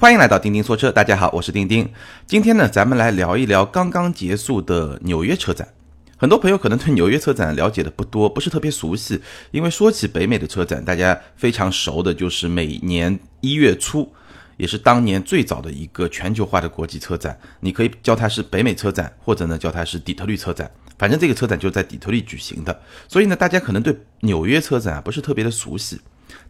欢迎来到钉钉说车，大家好，我是钉钉。今天呢，咱们来聊一聊刚刚结束的纽约车展。很多朋友可能对纽约车展了解的不多，不是特别熟悉。因为说起北美的车展，大家非常熟的就是每年一月初，也是当年最早的一个全球化的国际车展。你可以叫它是北美车展，或者呢叫它是底特律车展。反正这个车展就在底特律举行的，所以呢，大家可能对纽约车展啊不是特别的熟悉。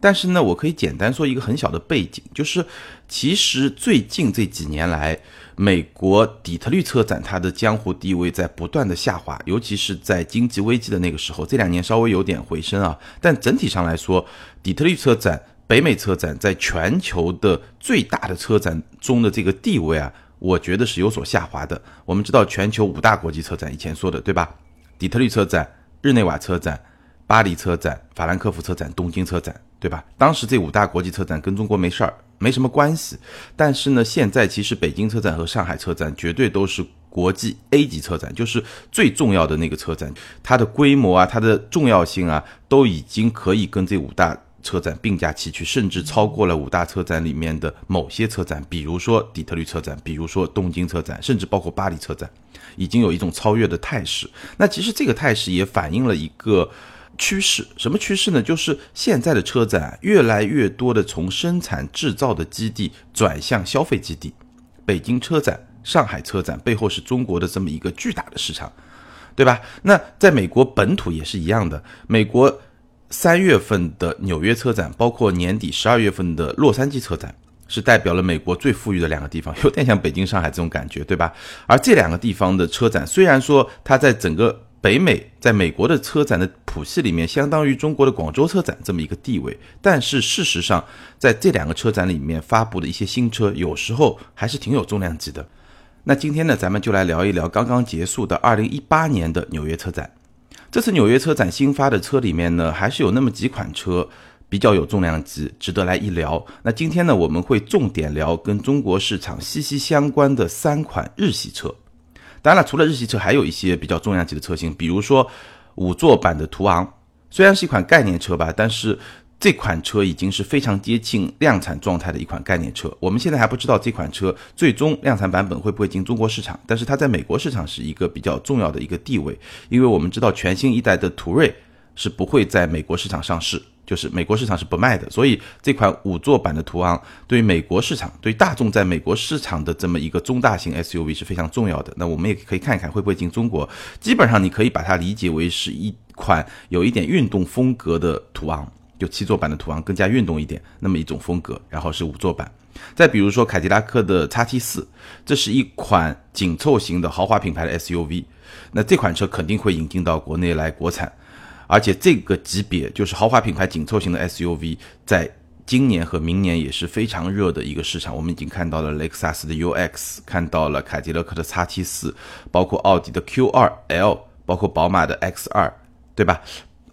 但是呢，我可以简单说一个很小的背景，就是其实最近这几年来，美国底特律车展它的江湖地位在不断的下滑，尤其是在经济危机的那个时候，这两年稍微有点回升啊。但整体上来说，底特律车展、北美车展在全球的最大的车展中的这个地位啊，我觉得是有所下滑的。我们知道全球五大国际车展，以前说的对吧？底特律车展、日内瓦车展、巴黎车展、法兰克福车展、东京车展。对吧？当时这五大国际车展跟中国没事儿，没什么关系。但是呢，现在其实北京车展和上海车展绝对都是国际 A 级车展，就是最重要的那个车展，它的规模啊，它的重要性啊，都已经可以跟这五大车展并驾齐驱，甚至超过了五大车展里面的某些车展，比如说底特律车展，比如说东京车展，甚至包括巴黎车展，已经有一种超越的态势。那其实这个态势也反映了一个。趋势什么趋势呢？就是现在的车展越来越多的从生产制造的基地转向消费基地。北京车展、上海车展背后是中国的这么一个巨大的市场，对吧？那在美国本土也是一样的。美国三月份的纽约车展，包括年底十二月份的洛杉矶车展，是代表了美国最富裕的两个地方，有点像北京、上海这种感觉，对吧？而这两个地方的车展，虽然说它在整个北美在美国的车展的谱系里面，相当于中国的广州车展这么一个地位，但是事实上，在这两个车展里面发布的一些新车，有时候还是挺有重量级的。那今天呢，咱们就来聊一聊刚刚结束的二零一八年的纽约车展。这次纽约车展新发的车里面呢，还是有那么几款车比较有重量级，值得来一聊。那今天呢，我们会重点聊跟中国市场息息相关的三款日系车。当然了，除了日系车，还有一些比较重量级的车型，比如说五座版的途昂，虽然是一款概念车吧，但是这款车已经是非常接近量产状态的一款概念车。我们现在还不知道这款车最终量产版本会不会进中国市场，但是它在美国市场是一个比较重要的一个地位，因为我们知道全新一代的途锐是不会在美国市场上市。就是美国市场是不卖的，所以这款五座版的途昂对于美国市场、对大众在美国市场的这么一个中大型 SUV 是非常重要的。那我们也可以看一看会不会进中国。基本上你可以把它理解为是一款有一点运动风格的途昂，就七座版的途昂更加运动一点，那么一种风格。然后是五座版。再比如说凯迪拉克的 XT 四，这是一款紧凑型的豪华品牌的 SUV，那这款车肯定会引进到国内来国产。而且这个级别就是豪华品牌紧凑型的 SUV，在今年和明年也是非常热的一个市场。我们已经看到了雷克萨斯的 UX，看到了凯迪拉克的 XT4，包括奥迪的 Q2L，包括宝马的 X2，对吧？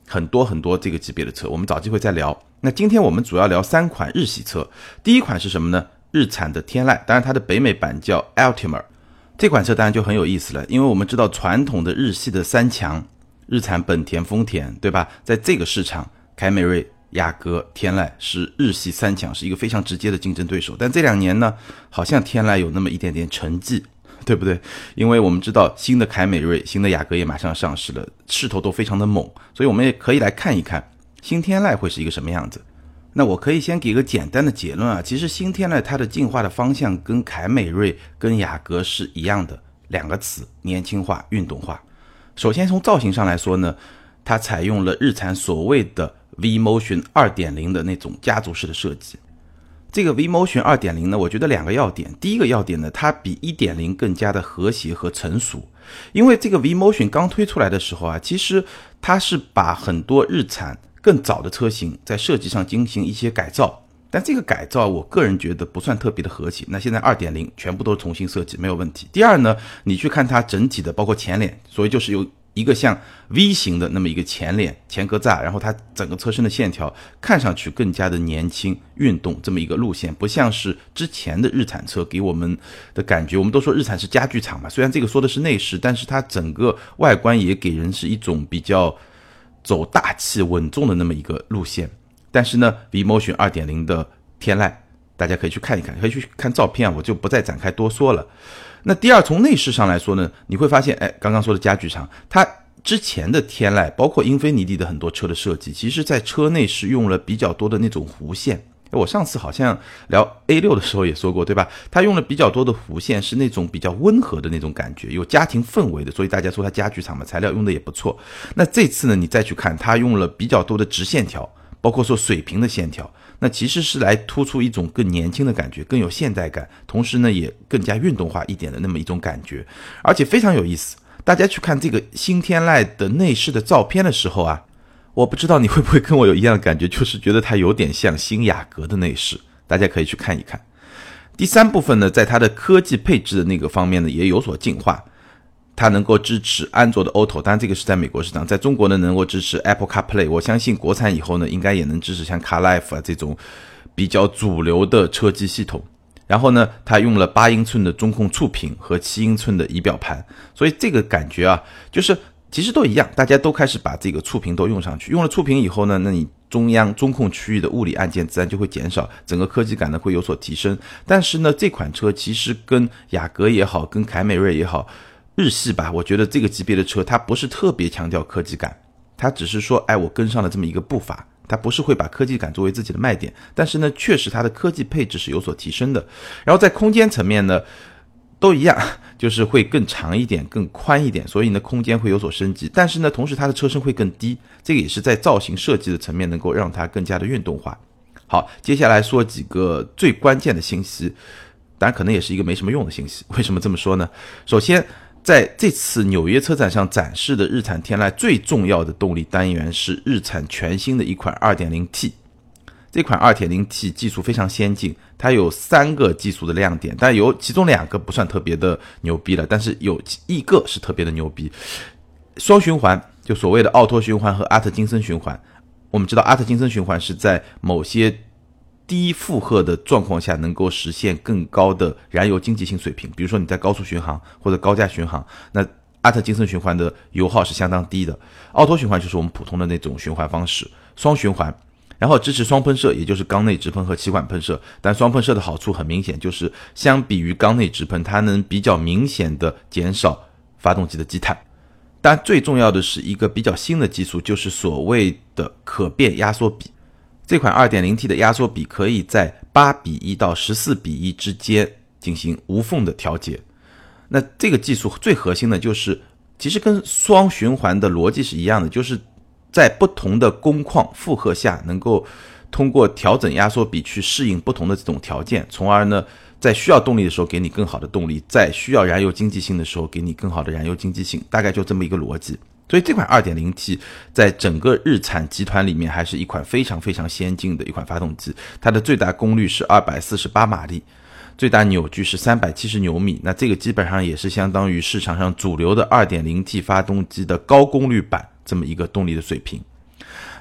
很多很多这个级别的车，我们找机会再聊。那今天我们主要聊三款日系车。第一款是什么呢？日产的天籁，当然它的北美版叫 Altima。这款车当然就很有意思了，因为我们知道传统的日系的三强。日产、本田、丰田，对吧？在这个市场，凯美瑞、雅阁、天籁是日系三强，是一个非常直接的竞争对手。但这两年呢，好像天籁有那么一点点沉寂，对不对？因为我们知道新的凯美瑞、新的雅阁也马上上市了，势头都非常的猛，所以我们也可以来看一看新天籁会是一个什么样子。那我可以先给个简单的结论啊，其实新天籁它的进化的方向跟凯美瑞、跟雅阁是一样的，两个词：年轻化、运动化。首先从造型上来说呢，它采用了日产所谓的 V Motion 二点零的那种家族式的设计。这个 V Motion 二点零呢，我觉得两个要点。第一个要点呢，它比一点零更加的和谐和成熟。因为这个 V Motion 刚推出来的时候啊，其实它是把很多日产更早的车型在设计上进行一些改造。但这个改造，我个人觉得不算特别的和谐。那现在二点零全部都重新设计，没有问题。第二呢，你去看它整体的，包括前脸，所以就是有一个像 V 型的那么一个前脸前格栅，然后它整个车身的线条看上去更加的年轻运动，这么一个路线，不像是之前的日产车给我们的感觉。我们都说日产是家具厂嘛，虽然这个说的是内饰，但是它整个外观也给人是一种比较走大气稳重的那么一个路线。但是呢，V Motion 二点零的天籁大家可以去看一看，可以去看照片，我就不再展开多说了。那第二，从内饰上来说呢，你会发现，哎，刚刚说的家具厂，它之前的天籁，包括英菲尼迪的很多车的设计，其实在车内是用了比较多的那种弧线。我上次好像聊 A 六的时候也说过，对吧？它用了比较多的弧线，是那种比较温和的那种感觉，有家庭氛围的，所以大家说它家具厂嘛，材料用的也不错。那这次呢，你再去看，它用了比较多的直线条，包括说水平的线条。那其实是来突出一种更年轻的感觉，更有现代感，同时呢也更加运动化一点的那么一种感觉，而且非常有意思。大家去看这个新天籁的内饰的照片的时候啊，我不知道你会不会跟我有一样的感觉，就是觉得它有点像新雅阁的内饰。大家可以去看一看。第三部分呢，在它的科技配置的那个方面呢，也有所进化。它能够支持安卓的 Auto，当然这个是在美国市场，在中国呢能够支持 Apple CarPlay。我相信国产以后呢，应该也能支持像 CarLife 啊这种比较主流的车机系统。然后呢，它用了八英寸的中控触屏和七英寸的仪表盘，所以这个感觉啊，就是其实都一样，大家都开始把这个触屏都用上去。用了触屏以后呢，那你中央中控区域的物理按键自然就会减少，整个科技感呢会有所提升。但是呢，这款车其实跟雅阁也好，跟凯美瑞也好。日系吧，我觉得这个级别的车，它不是特别强调科技感，它只是说，哎，我跟上了这么一个步伐，它不是会把科技感作为自己的卖点，但是呢，确实它的科技配置是有所提升的。然后在空间层面呢，都一样，就是会更长一点，更宽一点，所以呢，空间会有所升级。但是呢，同时它的车身会更低，这个也是在造型设计的层面能够让它更加的运动化。好，接下来说几个最关键的信息，当然可能也是一个没什么用的信息。为什么这么说呢？首先。在这次纽约车展上展示的日产天籁最重要的动力单元是日产全新的一款 2.0T，这款 2.0T 技术非常先进，它有三个技术的亮点，但有其中两个不算特别的牛逼了，但是有一个是特别的牛逼，双循环，就所谓的奥托循环和阿特金森循环。我们知道阿特金森循环是在某些低负荷的状况下，能够实现更高的燃油经济性水平。比如说你在高速巡航或者高架巡航，那阿特金森循环的油耗是相当低的。奥托循环就是我们普通的那种循环方式，双循环，然后支持双喷射，也就是缸内直喷和气管喷射。但双喷射的好处很明显，就是相比于缸内直喷，它能比较明显的减少发动机的积碳。但最重要的是一个比较新的技术，就是所谓的可变压缩比。这款 2.0T 的压缩比可以在8比1到14比1之间进行无缝的调节。那这个技术最核心的就是，其实跟双循环的逻辑是一样的，就是在不同的工况负荷下，能够通过调整压缩比去适应不同的这种条件，从而呢，在需要动力的时候给你更好的动力，在需要燃油经济性的时候给你更好的燃油经济性，大概就这么一个逻辑。所以这款 2.0T 在整个日产集团里面还是一款非常非常先进的一款发动机，它的最大功率是248马力，最大扭矩是370牛米，那这个基本上也是相当于市场上主流的 2.0T 发动机的高功率版这么一个动力的水平。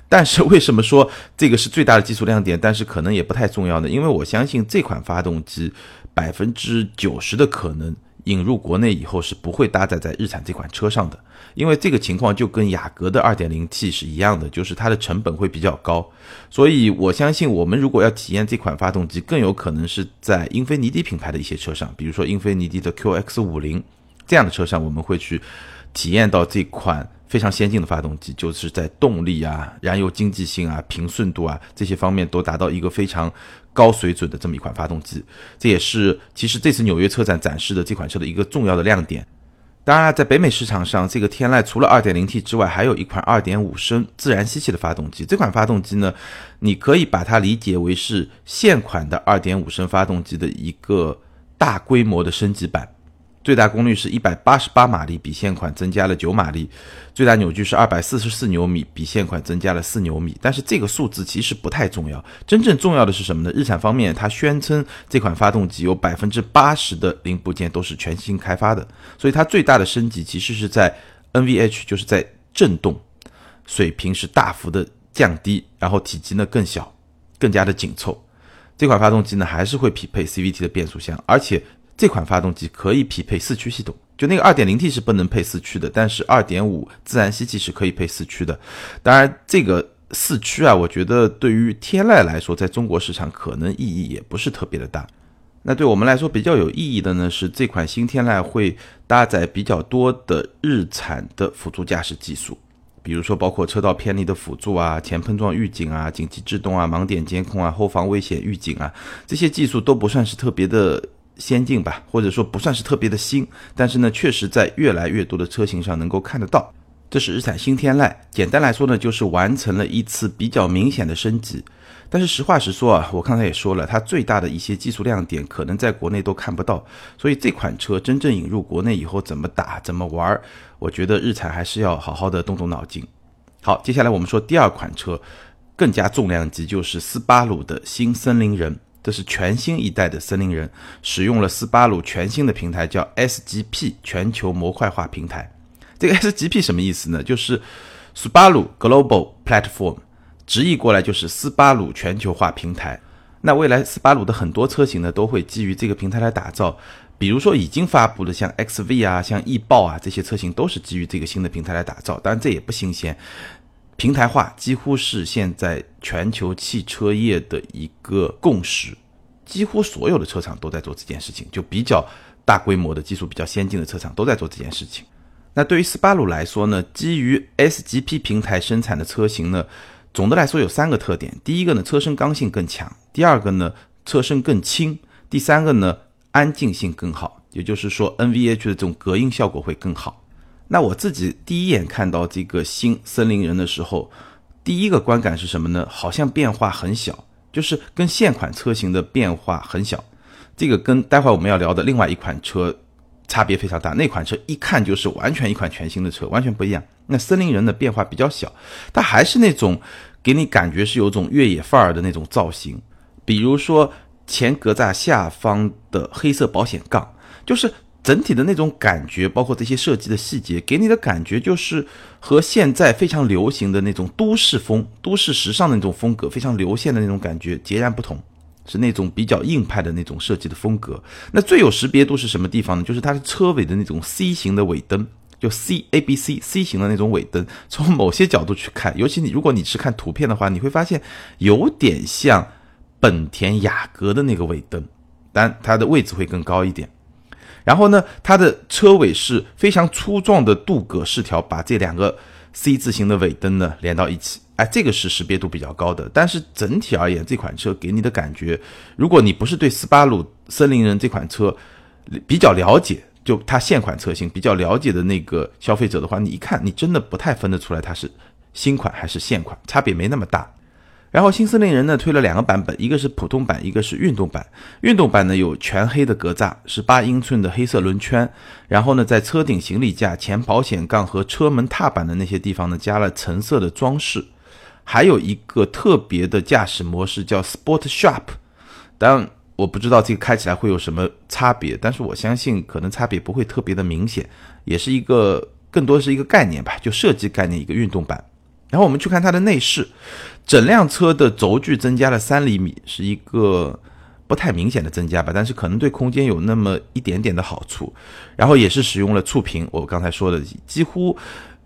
但是为什么说这个是最大的技术亮点？但是可能也不太重要呢？因为我相信这款发动机百分之九十的可能。引入国内以后是不会搭载在日产这款车上的，因为这个情况就跟雅阁的 2.0T 是一样的，就是它的成本会比较高。所以我相信，我们如果要体验这款发动机，更有可能是在英菲尼迪品牌的一些车上，比如说英菲尼迪的 QX50 这样的车上，我们会去体验到这款非常先进的发动机，就是在动力啊、燃油经济性啊、平顺度啊这些方面都达到一个非常。高水准的这么一款发动机，这也是其实这次纽约车展展示的这款车的一个重要的亮点。当然，在北美市场上，这个天籁除了 2.0T 之外，还有一款2.5升自然吸气的发动机。这款发动机呢，你可以把它理解为是现款的2.5升发动机的一个大规模的升级版。最大功率是一百八十八马力，比现款增加了九马力；最大扭矩是二百四十四牛米，比现款增加了四牛米。但是这个数字其实不太重要，真正重要的是什么呢？日产方面，它宣称这款发动机有百分之八十的零部件都是全新开发的，所以它最大的升级其实是在 NVH，就是在震动水平是大幅的降低，然后体积呢更小，更加的紧凑。这款发动机呢还是会匹配 CVT 的变速箱，而且。这款发动机可以匹配四驱系统，就那个 2.0T 是不能配四驱的，但是2.5自然吸气是可以配四驱的。当然，这个四驱啊，我觉得对于天籁来说，在中国市场可能意义也不是特别的大。那对我们来说比较有意义的呢，是这款新天籁会搭载比较多的日产的辅助驾驶技术，比如说包括车道偏离的辅助啊、前碰撞预警啊、紧急制动啊、盲点监控啊、后方危险预警啊，这些技术都不算是特别的先进吧，或者说不算是特别的新，但是呢，确实在越来越多的车型上能够看得到。这是日产新天籁，简单来说呢，就是完成了一次比较明显的升级。但是实话实说啊，我刚才也说了，它最大的一些技术亮点可能在国内都看不到。所以这款车真正引入国内以后怎么打、怎么玩，我觉得日产还是要好好的动动脑筋。好，接下来我们说第二款车，更加重量级，就是斯巴鲁的新森林人。这是全新一代的森林人，使用了斯巴鲁全新的平台，叫 SGP 全球模块化平台。这个 SGP 什么意思呢？就是 Subaru Global Platform，直译过来就是斯巴鲁全球化平台。那未来斯巴鲁的很多车型呢，都会基于这个平台来打造。比如说已经发布的像 XV 啊、像翼豹啊这些车型，都是基于这个新的平台来打造。当然这也不新鲜，平台化几乎是现在全球汽车业的一个共识，几乎所有的车厂都在做这件事情，就比较大规模的技术比较先进的车厂都在做这件事情。那对于斯巴鲁来说呢，基于 SGP 平台生产的车型呢，总的来说有三个特点：第一个呢，车身刚性更强；第二个呢，车身更轻；第三个呢，安静性更好。也就是说，NVH 的这种隔音效果会更好。那我自己第一眼看到这个新森林人的时候，第一个观感是什么呢？好像变化很小，就是跟现款车型的变化很小。这个跟待会我们要聊的另外一款车。差别非常大，那款车一看就是完全一款全新的车，完全不一样。那森林人的变化比较小，它还是那种给你感觉是有种越野范儿的那种造型。比如说前格栅下方的黑色保险杠，就 是整体的那种感觉，包括这些设计的细节，给你的感觉就是和现在非常流行的那种都市风、都市时尚的那种风格，非常流线的那种感觉截然不同。是那种比较硬派的那种设计的风格。那最有识别度是什么地方呢？就是它的车尾的那种 C 型的尾灯，就 C A B C C 型的那种尾灯。从某些角度去看，尤其你如果你是看图片的话，你会发现有点像本田雅阁的那个尾灯，但它的位置会更高一点。然后呢，它的车尾是非常粗壮的镀铬饰条，把这两个 C 字形的尾灯呢连到一起。哎，这个是识别度比较高的，但是整体而言，这款车给你的感觉，如果你不是对斯巴鲁森林人这款车比较了解，就它现款车型比较了解的那个消费者的话，你一看，你真的不太分得出来它是新款还是现款，差别没那么大。然后新森林人呢推了两个版本，一个是普通版，一个是运动版。运动版呢有全黑的格栅，十八英寸的黑色轮圈，然后呢在车顶行李架、前保险杠和车门踏板的那些地方呢加了橙色的装饰。还有一个特别的驾驶模式叫 Sport Sharp，当然我不知道这个开起来会有什么差别，但是我相信可能差别不会特别的明显，也是一个更多是一个概念吧，就设计概念一个运动版。然后我们去看它的内饰，整辆车的轴距增加了三厘米，是一个不太明显的增加吧，但是可能对空间有那么一点点的好处。然后也是使用了触屏，我刚才说的几乎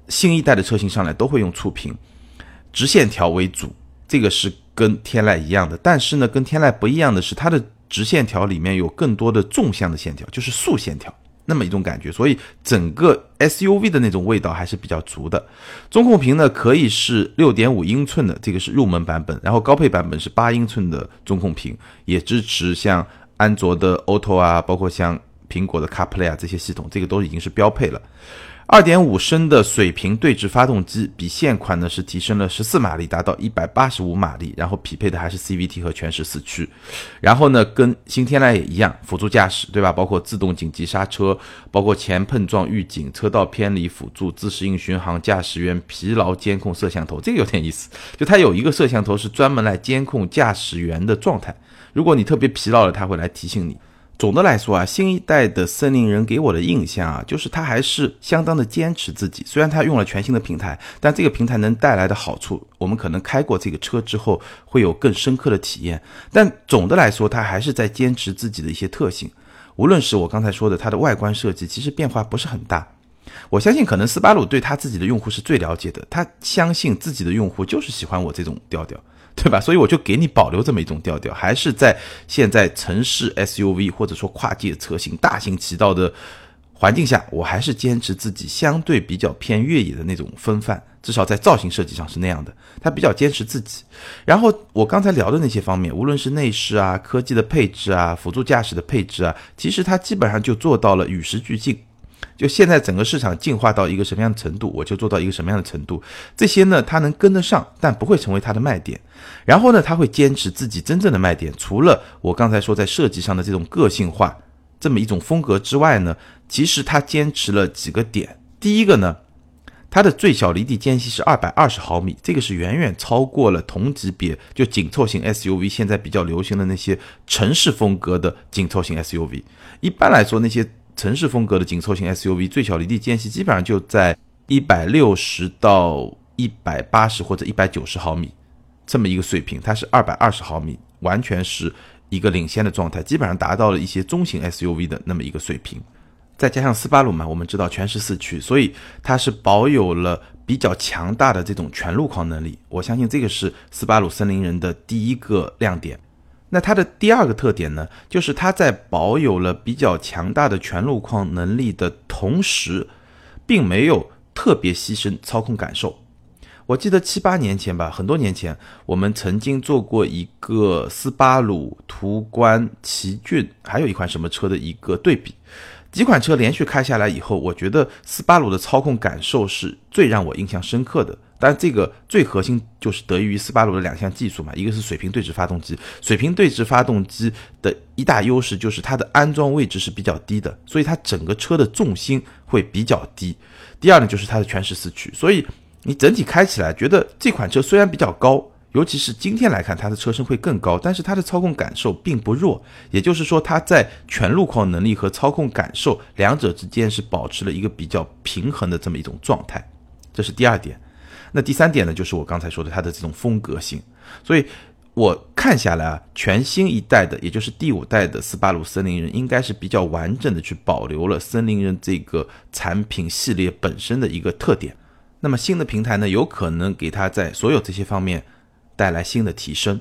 新一代的车型上来都会用触屏。直线条为主，这个是跟天籁一样的，但是呢，跟天籁不一样的是，它的直线条里面有更多的纵向的线条，就是竖线条，那么一种感觉，所以整个 SUV 的那种味道还是比较足的。中控屏呢可以是六点五英寸的，这个是入门版本，然后高配版本是八英寸的中控屏，也支持像安卓的 Auto 啊，包括像苹果的 CarPlay 啊这些系统，这个都已经是标配了。二点五升的水平对置发动机比现款呢是提升了十四马力，达到一百八十五马力，然后匹配的还是 CVT 和全时四驱，然后呢跟新天籁也一样，辅助驾驶对吧？包括自动紧急刹车，包括前碰撞预警、车道偏离辅助、自适应巡航、驾驶员疲劳监控摄像头，这个有点意思，就它有一个摄像头是专门来监控驾驶员的状态，如果你特别疲劳了，它会来提醒你。总的来说啊，新一代的森林人给我的印象啊，就是他还是相当的坚持自己。虽然他用了全新的平台，但这个平台能带来的好处，我们可能开过这个车之后会有更深刻的体验。但总的来说，他还是在坚持自己的一些特性。无论是我刚才说的它的外观设计，其实变化不是很大。我相信可能斯巴鲁对他自己的用户是最了解的，他相信自己的用户就是喜欢我这种调调，对吧？所以我就给你保留这么一种调调，还是在现在城市 SUV 或者说跨界车型大行其道的环境下，我还是坚持自己相对比较偏越野的那种风范，至少在造型设计上是那样的。他比较坚持自己。然后我刚才聊的那些方面，无论是内饰啊、科技的配置啊、辅助驾驶的配置啊，其实他基本上就做到了与时俱进。就现在整个市场进化到一个什么样的程度，我就做到一个什么样的程度。这些呢，它能跟得上，但不会成为它的卖点。然后呢，它会坚持自己真正的卖点，除了我刚才说在设计上的这种个性化这么一种风格之外呢，其实它坚持了几个点。第一个呢，它的最小离地间隙是二百二十毫米，这个是远远超过了同级别就紧凑型 SUV 现在比较流行的那些城市风格的紧凑型 SUV。一般来说，那些城市风格的紧凑型 SUV 最小离地间隙基本上就在一百六十到一百八十或者一百九十毫米这么一个水平，它是二百二十毫米，完全是一个领先的状态，基本上达到了一些中型 SUV 的那么一个水平。再加上斯巴鲁嘛，我们知道全时四驱，所以它是保有了比较强大的这种全路况能力。我相信这个是斯巴鲁森林人的第一个亮点。那它的第二个特点呢，就是它在保有了比较强大的全路况能力的同时，并没有特别牺牲操控感受。我记得七八年前吧，很多年前，我们曾经做过一个斯巴鲁、途观、奇骏，还有一款什么车的一个对比。几款车连续开下来以后，我觉得斯巴鲁的操控感受是最让我印象深刻的。但这个最核心就是得益于斯巴鲁的两项技术嘛，一个是水平对置发动机，水平对置发动机的一大优势就是它的安装位置是比较低的，所以它整个车的重心会比较低。第二呢，就是它的全时四驱，所以你整体开起来觉得这款车虽然比较高，尤其是今天来看它的车身会更高，但是它的操控感受并不弱，也就是说它在全路况能力和操控感受两者之间是保持了一个比较平衡的这么一种状态，这是第二点。那第三点呢，就是我刚才说的它的这种风格性，所以我看下来啊，全新一代的，也就是第五代的斯巴鲁森林人，应该是比较完整的去保留了森林人这个产品系列本身的一个特点。那么新的平台呢，有可能给它在所有这些方面带来新的提升。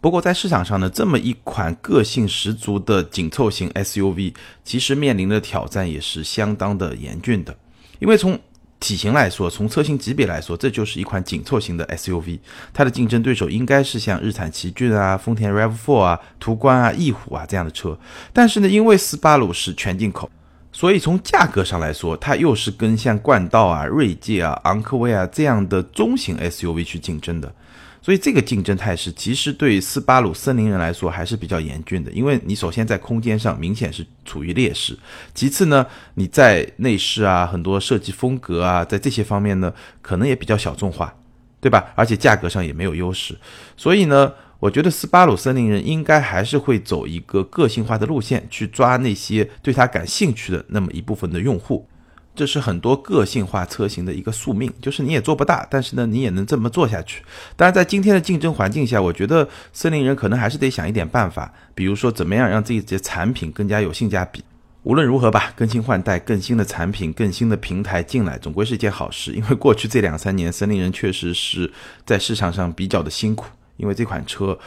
不过在市场上呢，这么一款个性十足的紧凑型 SUV，其实面临的挑战也是相当的严峻的，因为从体型来说，从车型级别来说，这就是一款紧凑型的 SUV。它的竞争对手应该是像日产奇骏啊、丰田 RAV4 啊、途观啊、翼虎啊这样的车。但是呢，因为斯巴鲁是全进口，所以从价格上来说，它又是跟像冠道啊、锐界啊、昂科威啊这样的中型 SUV 去竞争的。所以这个竞争态势其实对斯巴鲁森林人来说还是比较严峻的，因为你首先在空间上明显是处于劣势，其次呢，你在内饰啊、很多设计风格啊，在这些方面呢，可能也比较小众化，对吧？而且价格上也没有优势，所以呢，我觉得斯巴鲁森林人应该还是会走一个个性化的路线，去抓那些对他感兴趣的那么一部分的用户。这是很多个性化车型的一个宿命，就是你也做不大，但是呢，你也能这么做下去。当然，在今天的竞争环境下，我觉得森林人可能还是得想一点办法，比如说怎么样让自己的产品更加有性价比。无论如何吧，更新换代、更新的产品、更新的平台进来，总归是一件好事。因为过去这两三年，森林人确实是在市场上比较的辛苦，因为这款车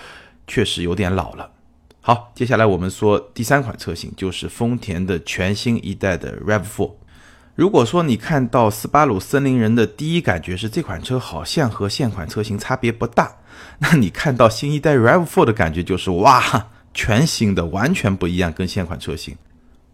确实有点老了。好，接下来我们说第三款车型，就是丰田的全新一代的 RAV4。如果说你看到斯巴鲁森林人的第一感觉是这款车好像和现款车型差别不大，那你看到新一代 RAV4 的感觉就是哇，全新的，完全不一样，跟现款车型。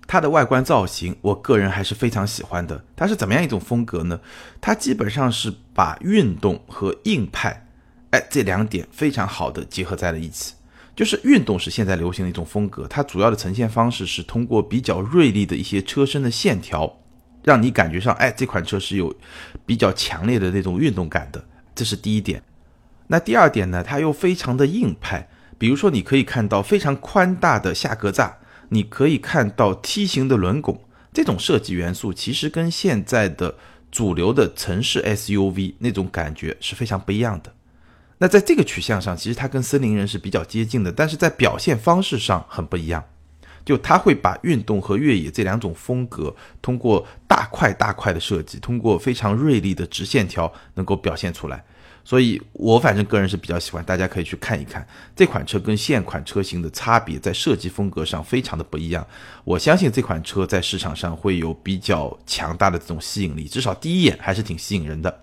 它的外观造型，我个人还是非常喜欢的。它是怎么样一种风格呢？它基本上是把运动和硬派，哎，这两点非常好的结合在了一起。就是运动是现在流行的一种风格，它主要的呈现方式是通过比较锐利的一些车身的线条。让你感觉上，哎，这款车是有比较强烈的那种运动感的，这是第一点。那第二点呢，它又非常的硬派。比如说，你可以看到非常宽大的下格栅，你可以看到梯形的轮拱，这种设计元素其实跟现在的主流的城市 SUV 那种感觉是非常不一样的。那在这个取向上，其实它跟森林人是比较接近的，但是在表现方式上很不一样。就它会把运动和越野这两种风格，通过大块大块的设计，通过非常锐利的直线条，能够表现出来。所以我反正个人是比较喜欢，大家可以去看一看这款车跟现款车型的差别，在设计风格上非常的不一样。我相信这款车在市场上会有比较强大的这种吸引力，至少第一眼还是挺吸引人的。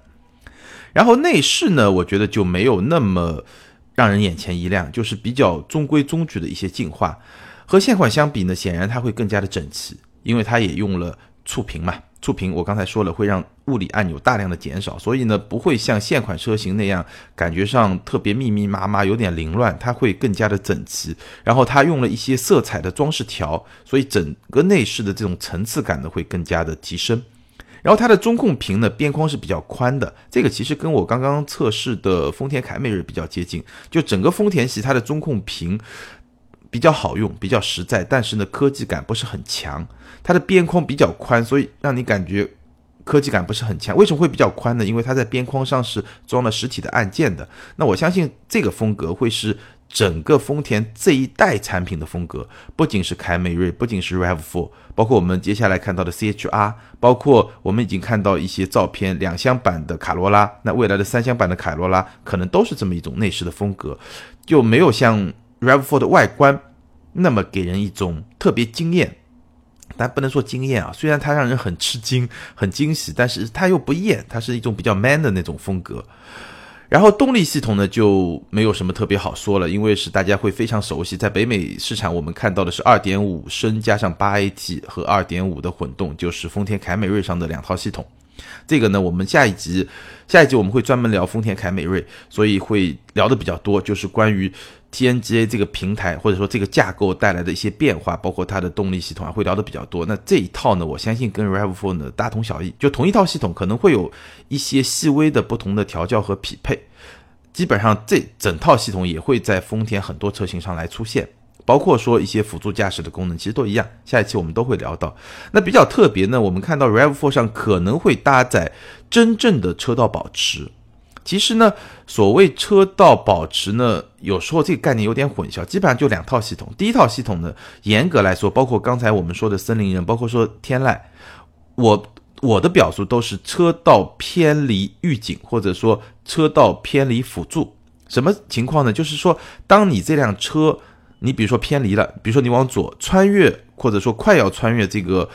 然后内饰呢，我觉得就没有那么让人眼前一亮，就是比较中规中矩的一些进化。和现款相比呢，显然它会更加的整齐，因为它也用了触屏嘛。触屏我刚才说了，会让物理按钮大量的减少，所以呢，不会像现款车型那样感觉上特别密密麻麻，有点凌乱。它会更加的整齐。然后它用了一些色彩的装饰条，所以整个内饰的这种层次感呢会更加的提升。然后它的中控屏呢边框是比较宽的，这个其实跟我刚刚测试的丰田凯美瑞比较接近。就整个丰田系它的中控屏。比较好用，比较实在，但是呢，科技感不是很强。它的边框比较宽，所以让你感觉科技感不是很强。为什么会比较宽呢？因为它在边框上是装了实体的按键的。那我相信这个风格会是整个丰田这一代产品的风格，不仅是凯美瑞，不仅是 RAV4，包括我们接下来看到的 CHR，包括我们已经看到一些照片，两厢版的卡罗拉，那未来的三厢版的卡罗拉可能都是这么一种内饰的风格，就没有像。Rav4 的外观那么给人一种特别惊艳，但不能说惊艳啊，虽然它让人很吃惊、很惊喜，但是它又不艳，它是一种比较 man 的那种风格。然后动力系统呢就没有什么特别好说了，因为是大家会非常熟悉，在北美市场我们看到的是2.5升加上 8AT 和2.5的混动，就是丰田凯美瑞上的两套系统。这个呢，我们下一集下一集我们会专门聊丰田凯美瑞，所以会聊的比较多，就是关于。TNGA 这个平台或者说这个架构带来的一些变化，包括它的动力系统啊，会聊的比较多。那这一套呢，我相信跟 RAV4 呢大同小异，就同一套系统，可能会有一些细微的不同的调教和匹配。基本上这整套系统也会在丰田很多车型上来出现，包括说一些辅助驾驶的功能，其实都一样。下一期我们都会聊到。那比较特别呢，我们看到 RAV4 上可能会搭载真正的车道保持。其实呢，所谓车道保持呢，有时候这个概念有点混淆。基本上就两套系统。第一套系统呢，严格来说，包括刚才我们说的森林人，包括说天籁，我我的表述都是车道偏离预警，或者说车道偏离辅助。什么情况呢？就是说，当你这辆车，你比如说偏离了，比如说你往左穿越，或者说快要穿越这个。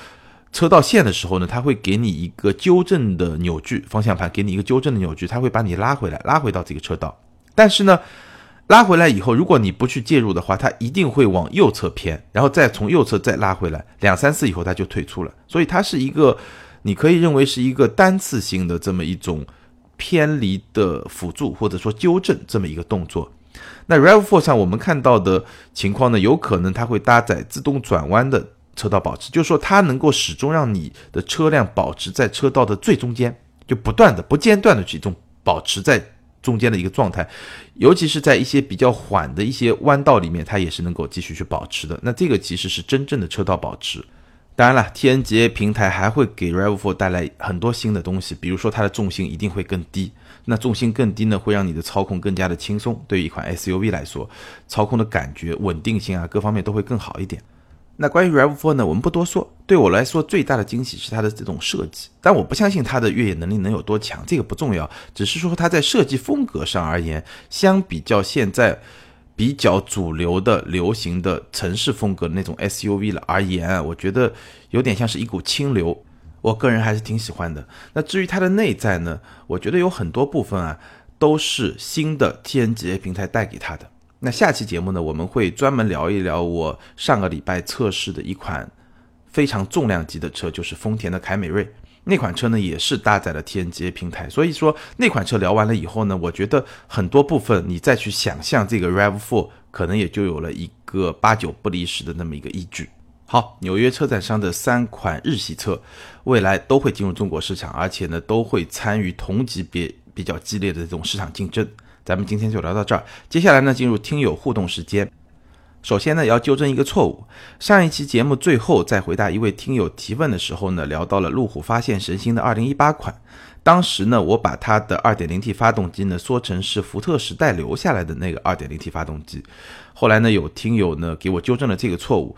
车道线的时候呢，它会给你一个纠正的扭矩，方向盘给你一个纠正的扭矩，它会把你拉回来，拉回到这个车道。但是呢，拉回来以后，如果你不去介入的话，它一定会往右侧偏，然后再从右侧再拉回来，两三次以后它就退出了。所以它是一个，你可以认为是一个单次性的这么一种偏离的辅助或者说纠正这么一个动作。那 Rav4 上我们看到的情况呢，有可能它会搭载自动转弯的。车道保持，就是说它能够始终让你的车辆保持在车道的最中间，就不断的、不间断的去种保持在中间的一个状态，尤其是在一些比较缓的一些弯道里面，它也是能够继续去保持的。那这个其实是真正的车道保持。当然了，TNGA 平台还会给 RAV4 带来很多新的东西，比如说它的重心一定会更低。那重心更低呢，会让你的操控更加的轻松。对于一款 SUV 来说，操控的感觉、稳定性啊，各方面都会更好一点。那关于 RAV4 呢，我们不多说。对我来说，最大的惊喜是它的这种设计，但我不相信它的越野能力能有多强，这个不重要，只是说它在设计风格上而言，相比较现在比较主流的、流行的城市风格那种 SUV 了而言，我觉得有点像是一股清流。我个人还是挺喜欢的。那至于它的内在呢，我觉得有很多部分啊，都是新的 TNGA 平台带给它的。那下期节目呢，我们会专门聊一聊我上个礼拜测试的一款非常重量级的车，就是丰田的凯美瑞。那款车呢，也是搭载了 TNGA 平台。所以说那款车聊完了以后呢，我觉得很多部分你再去想象这个 Rav4，可能也就有了一个八九不离十的那么一个依据。好，纽约车展上的三款日系车，未来都会进入中国市场，而且呢，都会参与同级别比较激烈的这种市场竞争。咱们今天就聊到这儿，接下来呢进入听友互动时间。首先呢要纠正一个错误，上一期节目最后在回答一位听友提问的时候呢，聊到了路虎发现神行的2018款，当时呢我把它的 2.0T 发动机呢说成是福特时代留下来的那个 2.0T 发动机，后来呢有听友呢给我纠正了这个错误。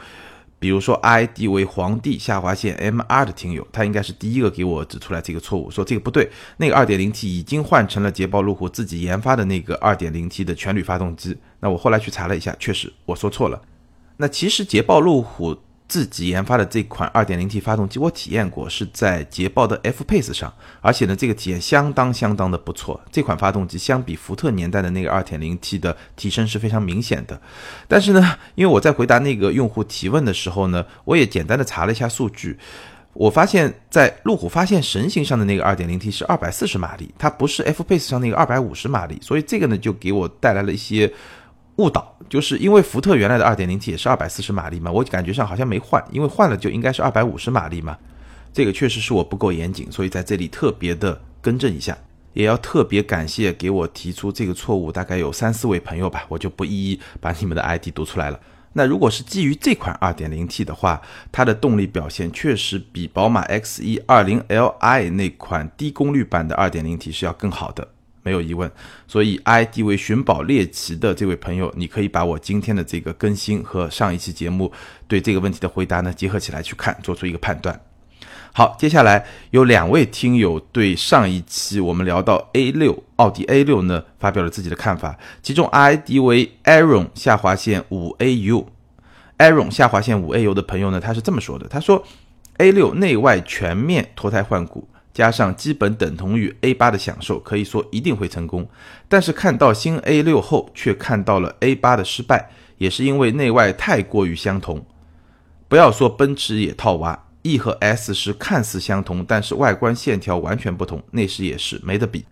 比如说 ID 为皇帝下划线 MR 的听友，他应该是第一个给我指出来这个错误，说这个不对，那个 2.0T 已经换成了捷豹路虎自己研发的那个 2.0T 的全铝发动机。那我后来去查了一下，确实我说错了。那其实捷豹路虎。自己研发的这款 2.0T 发动机，我体验过，是在捷豹的 F-Pace 上，而且呢，这个体验相当相当的不错。这款发动机相比福特年代的那个 2.0T 的提升是非常明显的。但是呢，因为我在回答那个用户提问的时候呢，我也简单的查了一下数据，我发现，在路虎发现神行上的那个 2.0T 是240马力，它不是 F-Pace 上那个250马力，所以这个呢，就给我带来了一些。误导，就是因为福特原来的 2.0T 也是240马力嘛，我感觉上好像没换，因为换了就应该是250马力嘛。这个确实是我不够严谨，所以在这里特别的更正一下，也要特别感谢给我提出这个错误，大概有三四位朋友吧，我就不一一把你们的 ID 读出来了。那如果是基于这款 2.0T 的话，它的动力表现确实比宝马 X120Li 那款低功率版的 2.0T 是要更好的。没有疑问，所以 ID 为寻宝猎奇的这位朋友，你可以把我今天的这个更新和上一期节目对这个问题的回答呢结合起来去看，做出一个判断。好，接下来有两位听友对上一期我们聊到 A 六奥迪 A 六呢发表了自己的看法，其中 ID 为 Aaron 下划线五 AU，Aaron 下划线五 AU 的朋友呢，他是这么说的，他说 A 六内外全面脱胎换骨。加上基本等同于 A 八的享受，可以说一定会成功。但是看到新 A 六后，却看到了 A 八的失败，也是因为内外太过于相同。不要说奔驰也套娃，E 和 S 是看似相同，但是外观线条完全不同，内饰也是没得比。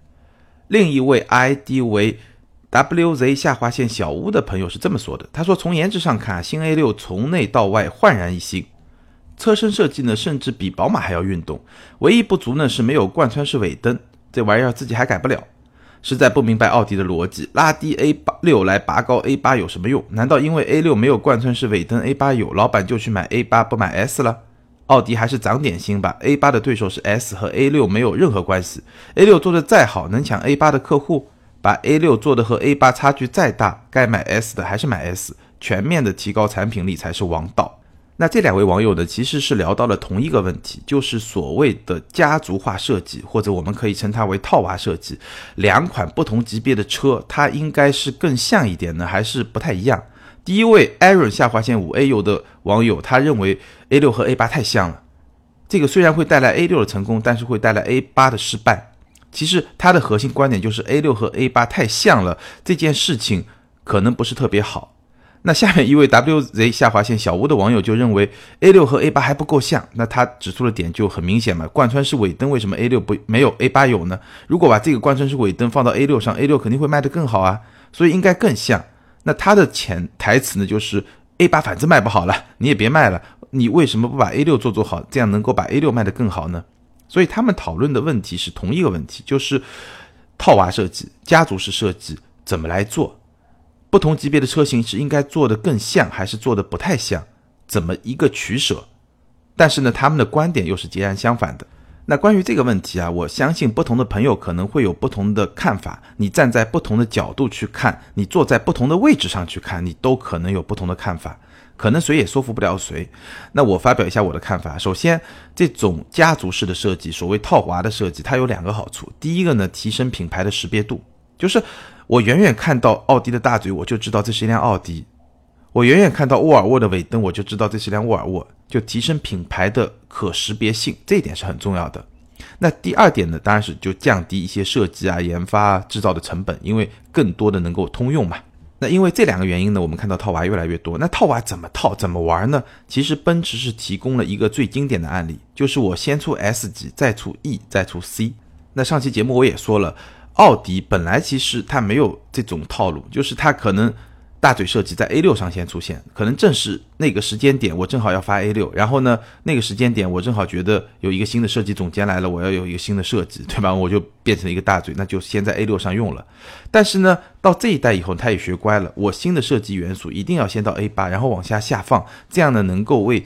另一位 ID 为 WZ 下划线小屋的朋友是这么说的，他说从颜值上看，新 A 六从内到外焕然一新。车身设计呢，甚至比宝马还要运动，唯一不足呢是没有贯穿式尾灯，这玩意儿自己还改不了，实在不明白奥迪的逻辑，拉低 A 八六来拔高 A 八有什么用？难道因为 A 六没有贯穿式尾灯，A 八有，老板就去买 A 八不买 S 了？奥迪还是长点心吧，A 八的对手是 S 和 A 六没有任何关系，A 六做的再好，能抢 A 八的客户？把 A 六做的和 A 八差距再大，该买 S 的还是买 S，全面的提高产品力才是王道。那这两位网友呢，其实是聊到了同一个问题，就是所谓的家族化设计，或者我们可以称它为套娃设计。两款不同级别的车，它应该是更像一点呢，还是不太一样？第一位 Aaron 下划线五 A 油的网友，他认为 A 六和 A 八太像了，这个虽然会带来 A 六的成功，但是会带来 A 八的失败。其实他的核心观点就是 A 六和 A 八太像了，这件事情可能不是特别好。那下面一位 WZ 下划线小屋的网友就认为 A 六和 A 八还不够像，那他指出的点就很明显嘛，贯穿式尾灯为什么 A 六不没有 A 八有呢？如果把这个贯穿式尾灯放到 A 六上，A 六肯定会卖得更好啊，所以应该更像。那他的潜台词呢，就是 A 八反正卖不好了，你也别卖了，你为什么不把 A 六做做好，这样能够把 A 六卖得更好呢？所以他们讨论的问题是同一个问题，就是套娃设计、家族式设计怎么来做。不同级别的车型是应该做的更像，还是做的不太像？怎么一个取舍？但是呢，他们的观点又是截然相反的。那关于这个问题啊，我相信不同的朋友可能会有不同的看法。你站在不同的角度去看，你坐在不同的位置上去看，你都可能有不同的看法。可能谁也说服不了谁。那我发表一下我的看法。首先，这种家族式的设计，所谓套娃的设计，它有两个好处。第一个呢，提升品牌的识别度，就是。我远远看到奥迪的大嘴，我就知道这是一辆奥迪；我远远看到沃尔沃的尾灯，我就知道这是一辆沃尔沃。就提升品牌的可识别性，这一点是很重要的。那第二点呢，当然是就降低一些设计啊、研发、制造的成本，因为更多的能够通用嘛。那因为这两个原因呢，我们看到套娃越来越多。那套娃怎么套、怎么玩呢？其实奔驰是提供了一个最经典的案例，就是我先出 S 级，再出 E，再出 C。那上期节目我也说了。奥迪本来其实它没有这种套路，就是它可能大嘴设计在 A 六上先出现，可能正是那个时间点，我正好要发 A 六，然后呢，那个时间点我正好觉得有一个新的设计总监来了，我要有一个新的设计，对吧？我就变成了一个大嘴，那就先在 A 六上用了。但是呢，到这一代以后，他也学乖了，我新的设计元素一定要先到 A 八，然后往下下放，这样呢，能够为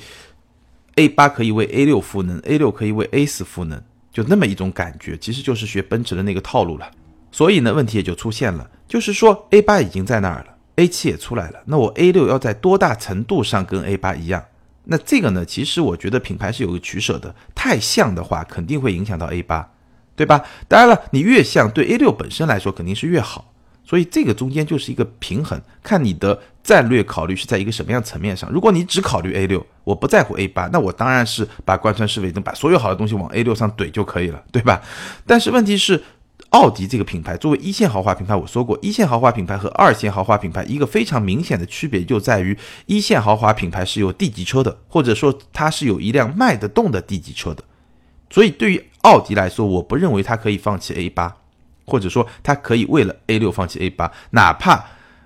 A 八可以为 A 六赋能，A 六可以为 A 四赋能。就那么一种感觉，其实就是学奔驰的那个套路了。所以呢，问题也就出现了，就是说 A 八已经在那儿了，A 七也出来了，那我 A 六要在多大程度上跟 A 八一样？那这个呢，其实我觉得品牌是有个取舍的，太像的话肯定会影响到 A 八，对吧？当然了，你越像对 A 六本身来说肯定是越好。所以这个中间就是一个平衡，看你的战略考虑是在一个什么样层面上。如果你只考虑 A 六，我不在乎 A 八，那我当然是把贯穿式尾灯，把所有好的东西往 A 六上怼就可以了，对吧？但是问题是，奥迪这个品牌作为一线豪华品牌，我说过，一线豪华品牌和二线豪华品牌一个非常明显的区别就在于，一线豪华品牌是有 D 级车的，或者说它是有一辆卖得动的 D 级车的。所以对于奥迪来说，我不认为它可以放弃 A 八。或者说，他可以为了 A 六放弃 A 八，哪怕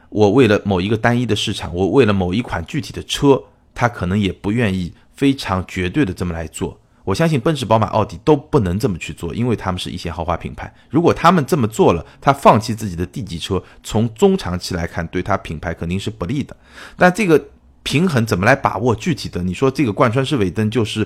我为了某一个单一的市场，我为了某一款具体的车，他可能也不愿意非常绝对的这么来做。我相信奔驰、宝马、奥迪都不能这么去做，因为他们是一线豪华品牌。如果他们这么做了，他放弃自己的 D 级车，从中长期来看，对他品牌肯定是不利的。但这个平衡怎么来把握？具体的，你说这个贯穿式尾灯就是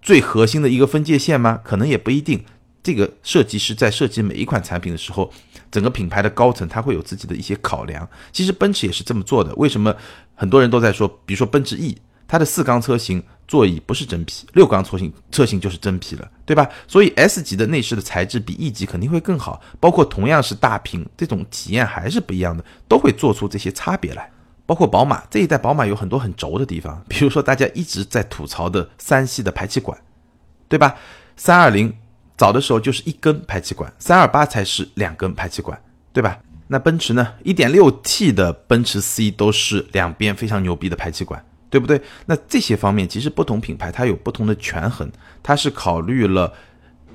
最核心的一个分界线吗？可能也不一定。这个设计师在设计每一款产品的时候，整个品牌的高层他会有自己的一些考量。其实奔驰也是这么做的。为什么很多人都在说，比如说奔驰 E，它的四缸车型座椅不是真皮，六缸车型车型就是真皮了，对吧？所以 S 级的内饰的材质比 E 级肯定会更好。包括同样是大屏，这种体验还是不一样的，都会做出这些差别来。包括宝马这一代宝马有很多很轴的地方，比如说大家一直在吐槽的三系的排气管，对吧？三二零。早的时候就是一根排气管，三二八才是两根排气管，对吧？那奔驰呢？一点六 T 的奔驰 C 都是两边非常牛逼的排气管，对不对？那这些方面其实不同品牌它有不同的权衡，它是考虑了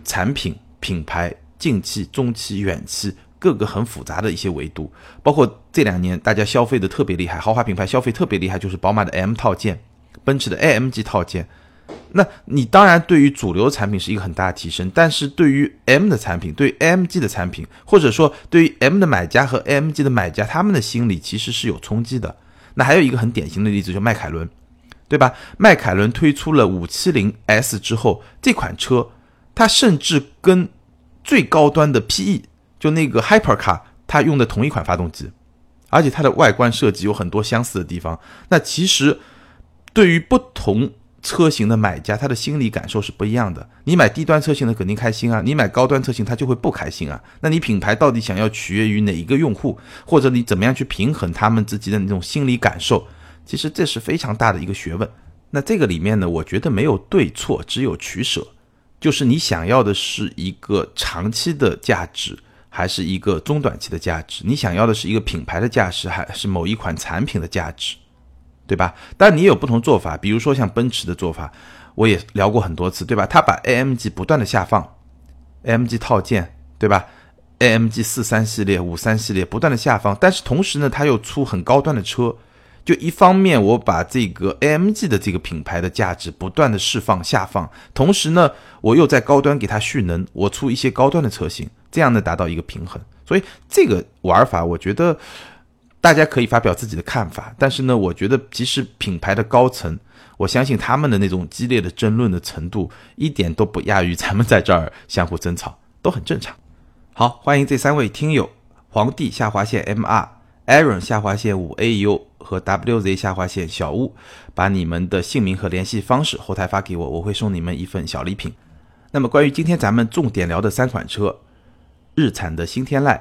产品、品牌、近期、中期、远期各个很复杂的一些维度。包括这两年大家消费的特别厉害，豪华品牌消费特别厉害，就是宝马的 M 套件，奔驰的 AMG 套件。那你当然对于主流产品是一个很大的提升，但是对于 M 的产品，对 AMG 的产品，或者说对于 M 的买家和 AMG 的买家，他们的心理其实是有冲击的。那还有一个很典型的例子，就迈凯伦，对吧？迈凯伦推出了五七零 S 之后，这款车它甚至跟最高端的 PE，就那个 Hypercar，它用的同一款发动机，而且它的外观设计有很多相似的地方。那其实对于不同车型的买家，他的心理感受是不一样的。你买低端车型的肯定开心啊，你买高端车型他就会不开心啊。那你品牌到底想要取悦于哪一个用户，或者你怎么样去平衡他们自己的那种心理感受？其实这是非常大的一个学问。那这个里面呢，我觉得没有对错，只有取舍。就是你想要的是一个长期的价值，还是一个中短期的价值？你想要的是一个品牌的价值，还是某一款产品的价值？对吧？但你有不同做法，比如说像奔驰的做法，我也聊过很多次，对吧？他把 AMG 不断的下放，AMG 套件，对吧？AMG 四三系列、五三系列不断的下放，但是同时呢，他又出很高端的车，就一方面我把这个 AMG 的这个品牌的价值不断的释放下放，同时呢，我又在高端给它蓄能，我出一些高端的车型，这样呢达到一个平衡。所以这个玩法，我觉得。大家可以发表自己的看法，但是呢，我觉得即使品牌的高层，我相信他们的那种激烈的争论的程度，一点都不亚于咱们在这儿相互争吵，都很正常。好，欢迎这三位听友：皇帝下划线 M R、Aaron 下划线五 A U 和 W Z 下划线小屋，把你们的姓名和联系方式后台发给我，我会送你们一份小礼品。那么关于今天咱们重点聊的三款车，日产的新天籁。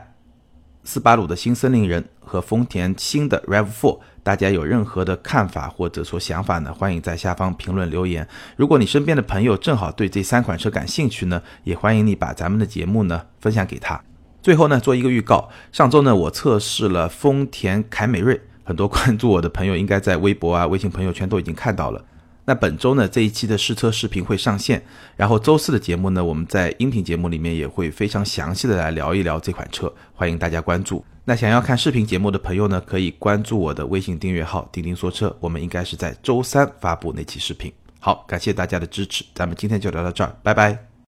斯巴鲁的新森林人和丰田新的 Rav4，大家有任何的看法或者说想法呢？欢迎在下方评论留言。如果你身边的朋友正好对这三款车感兴趣呢，也欢迎你把咱们的节目呢分享给他。最后呢，做一个预告，上周呢我测试了丰田凯美瑞，很多关注我的朋友应该在微博啊、微信朋友圈都已经看到了。那本周呢，这一期的试车视频会上线，然后周四的节目呢，我们在音频节目里面也会非常详细的来聊一聊这款车，欢迎大家关注。那想要看视频节目的朋友呢，可以关注我的微信订阅号“钉钉说车”，我们应该是在周三发布那期视频。好，感谢大家的支持，咱们今天就聊到这儿，拜拜。